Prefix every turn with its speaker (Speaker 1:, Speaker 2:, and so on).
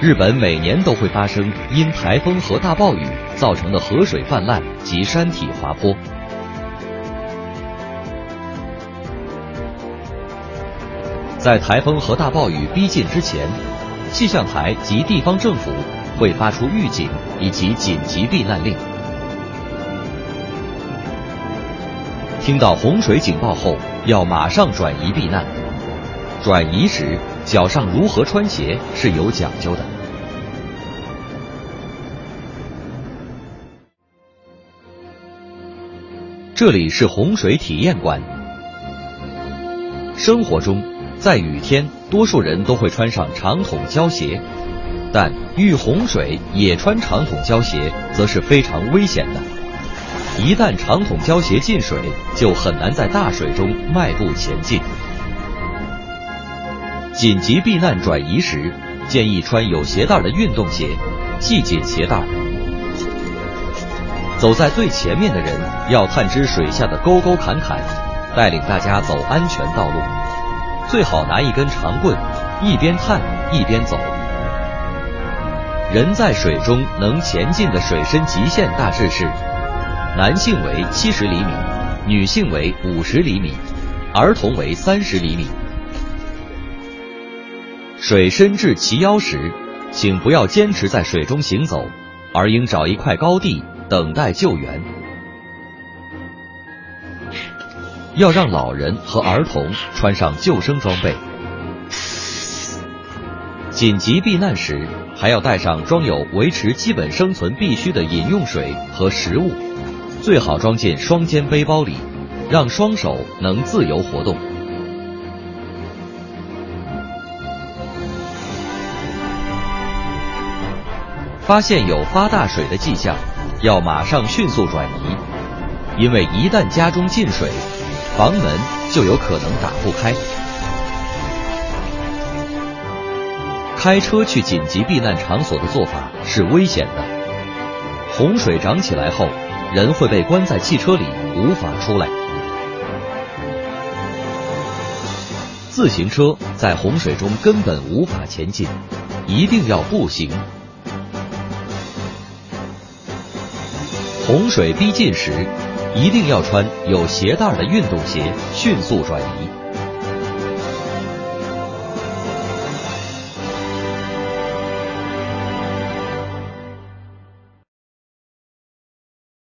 Speaker 1: 日本每年都会发生因台风和大暴雨造成的河水泛滥及山体滑坡。在台风和大暴雨逼近之前，气象台及地方政府会发出预警以及紧急避难令。听到洪水警报后，要马上转移避难。转移时，脚上如何穿鞋是有讲究的。这里是洪水体验馆。生活中，在雨天，多数人都会穿上长筒胶鞋，但遇洪水也穿长筒胶鞋，则是非常危险的。一旦长筒胶鞋进水，就很难在大水中迈步前进。紧急避难转移时，建议穿有鞋带的运动鞋，系紧鞋带。走在最前面的人要探知水下的沟沟坎坎，带领大家走安全道路。最好拿一根长棍，一边探一边走。人在水中能前进的水深极限大致是：男性为七十厘米，女性为五十厘米，儿童为三十厘米。水深至齐腰时，请不要坚持在水中行走，而应找一块高地等待救援。要让老人和儿童穿上救生装备。紧急避难时，还要带上装有维持基本生存必需的饮用水和食物，最好装进双肩背包里，让双手能自由活动。发现有发大水的迹象，要马上迅速转移，因为一旦家中进水，房门就有可能打不开。开车去紧急避难场所的做法是危险的，洪水涨起来后，人会被关在汽车里，无法出来。自行车在洪水中根本无法前进，一定要步行。洪水逼近时，一定要穿有鞋带的运动鞋，迅速转移。